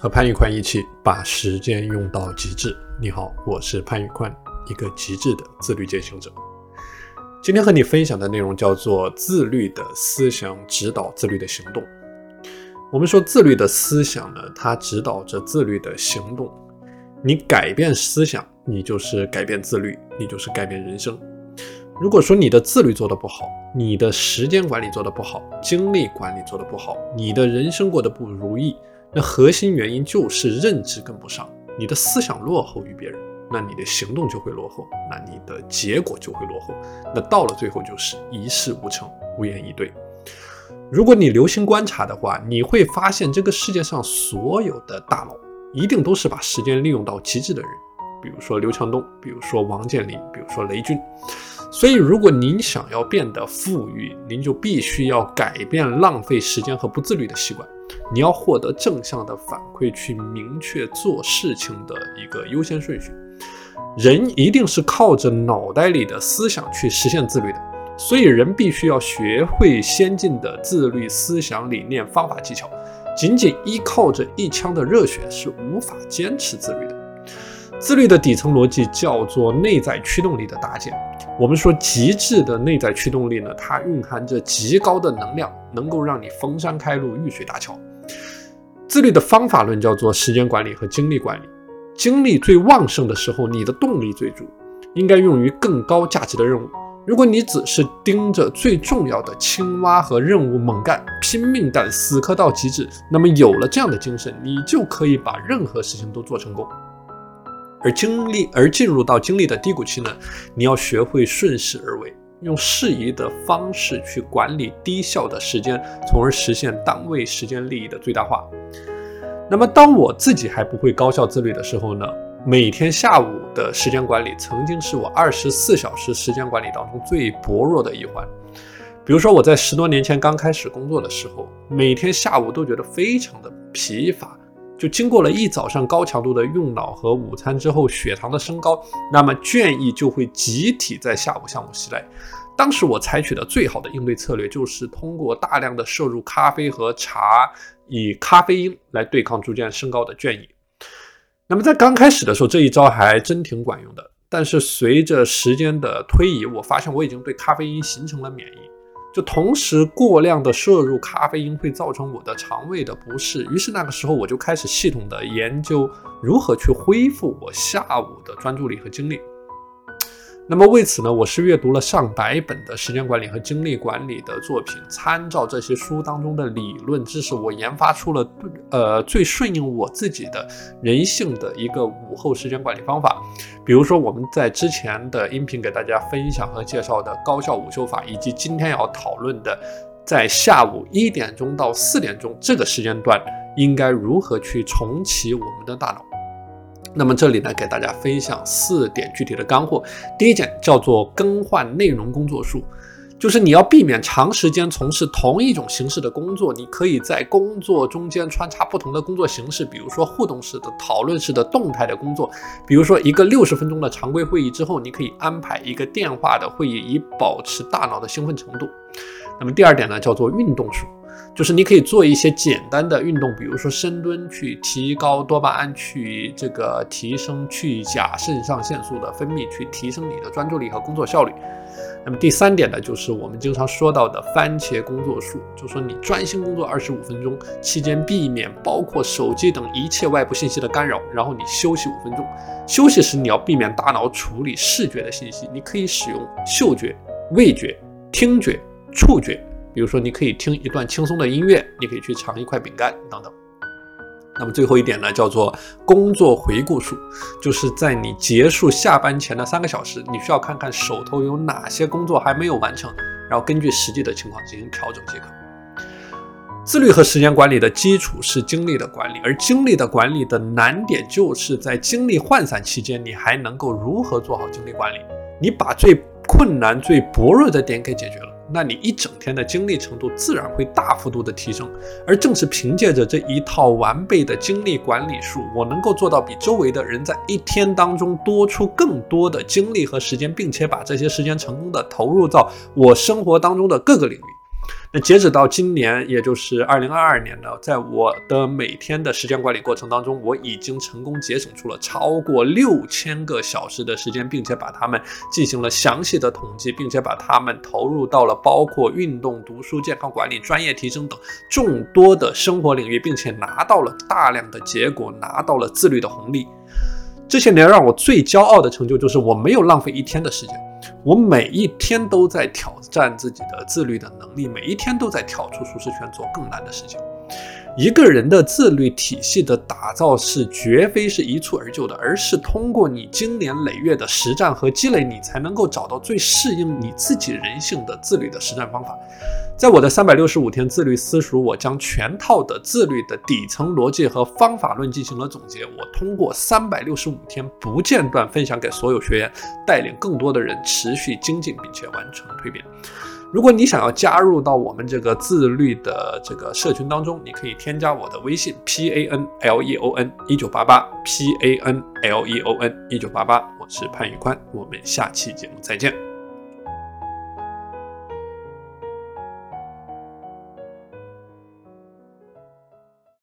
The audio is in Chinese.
和潘玉宽一起把时间用到极致。你好，我是潘玉宽，一个极致的自律践行者。今天和你分享的内容叫做“自律的思想指导自律的行动”。我们说，自律的思想呢，它指导着自律的行动。你改变思想，你就是改变自律，你就是改变人生。如果说你的自律做得不好，你的时间管理做得不好，精力管理做得不好，你的人生过得不如意。那核心原因就是认知跟不上，你的思想落后于别人，那你的行动就会落后，那你的结果就会落后，那到了最后就是一事无成，无言以对。如果你留心观察的话，你会发现这个世界上所有的大佬，一定都是把时间利用到极致的人，比如说刘强东，比如说王健林，比如说雷军。所以，如果您想要变得富裕，您就必须要改变浪费时间和不自律的习惯。你要获得正向的反馈，去明确做事情的一个优先顺序。人一定是靠着脑袋里的思想去实现自律的，所以人必须要学会先进的自律思想理念、方法技巧。仅仅依靠着一腔的热血是无法坚持自律的。自律的底层逻辑叫做内在驱动力的搭建。我们说极致的内在驱动力呢，它蕴含着极高的能量，能够让你逢山开路、遇水搭桥。自律的方法论叫做时间管理和精力管理。精力最旺盛的时候，你的动力最足，应该用于更高价值的任务。如果你只是盯着最重要的青蛙和任务猛干、拼命干、死磕到极致，那么有了这样的精神，你就可以把任何事情都做成功。而经历而进入到经历的低谷期呢，你要学会顺势而为，用适宜的方式去管理低效的时间，从而实现单位时间利益的最大化。那么，当我自己还不会高效自律的时候呢，每天下午的时间管理曾经是我二十四小时时间管理当中最薄弱的一环。比如说，我在十多年前刚开始工作的时候，每天下午都觉得非常的疲乏。就经过了一早上高强度的用脑和午餐之后，血糖的升高，那么倦意就会集体在下午向我袭来。当时我采取的最好的应对策略就是通过大量的摄入咖啡和茶，以咖啡因来对抗逐渐升高的倦意。那么在刚开始的时候，这一招还真挺管用的。但是随着时间的推移，我发现我已经对咖啡因形成了免疫。就同时过量的摄入咖啡因会造成我的肠胃的不适，于是那个时候我就开始系统的研究如何去恢复我下午的专注力和精力。那么为此呢，我是阅读了上百本的时间管理和精力管理的作品，参照这些书当中的理论知识，我研发出了呃最顺应我自己的人性的一个午后时间管理方法。比如说我们在之前的音频给大家分享和介绍的高效午休法，以及今天要讨论的在下午一点钟到四点钟这个时间段应该如何去重启我们的大脑。那么这里呢，给大家分享四点具体的干货。第一点叫做更换内容工作数，就是你要避免长时间从事同一种形式的工作。你可以在工作中间穿插不同的工作形式，比如说互动式的、讨论式的、动态的工作。比如说一个六十分钟的常规会议之后，你可以安排一个电话的会议，以保持大脑的兴奋程度。那么第二点呢，叫做运动数。就是你可以做一些简单的运动，比如说深蹲，去提高多巴胺，去这个提升去甲肾上腺素的分泌，去提升你的专注力和工作效率。那么第三点呢，就是我们经常说到的番茄工作术，就说你专心工作二十五分钟期间，避免包括手机等一切外部信息的干扰，然后你休息五分钟。休息时你要避免大脑处理视觉的信息，你可以使用嗅觉、味觉、听觉、触觉。比如说，你可以听一段轻松的音乐，你可以去尝一块饼干等等。那么最后一点呢，叫做工作回顾术，就是在你结束下班前的三个小时，你需要看看手头有哪些工作还没有完成，然后根据实际的情况进行调整即可。自律和时间管理的基础是精力的管理，而精力的管理的难点就是在精力涣散期间，你还能够如何做好精力管理？你把最困难、最薄弱的点给解决了。那你一整天的精力程度自然会大幅度的提升，而正是凭借着这一套完备的精力管理术，我能够做到比周围的人在一天当中多出更多的精力和时间，并且把这些时间成功的投入到我生活当中的各个领域。那截止到今年，也就是二零二二年呢，在我的每天的时间管理过程当中，我已经成功节省出了超过六千个小时的时间，并且把它们进行了详细的统计，并且把它们投入到了包括运动、读书、健康管理、专业提升等众多的生活领域，并且拿到了大量的结果，拿到了自律的红利。这些年让我最骄傲的成就就是我没有浪费一天的时间。我每一天都在挑战自己的自律的能力，每一天都在跳出舒适圈做更难的事情。一个人的自律体系的打造是绝非是一蹴而就的，而是通过你经年累月的实战和积累，你才能够找到最适应你自己人性的自律的实战方法。在我的三百六十五天自律私塾，我将全套的自律的底层逻辑和方法论进行了总结。我通过三百六十五天不间断分享给所有学员，带领更多的人持续精进，并且完成蜕变。如果你想要加入到我们这个自律的这个社群当中，你可以添加我的微信 p a n l e o n 一九八八 p a n l e o n 一九八八，我是潘宇宽，我们下期节目再见。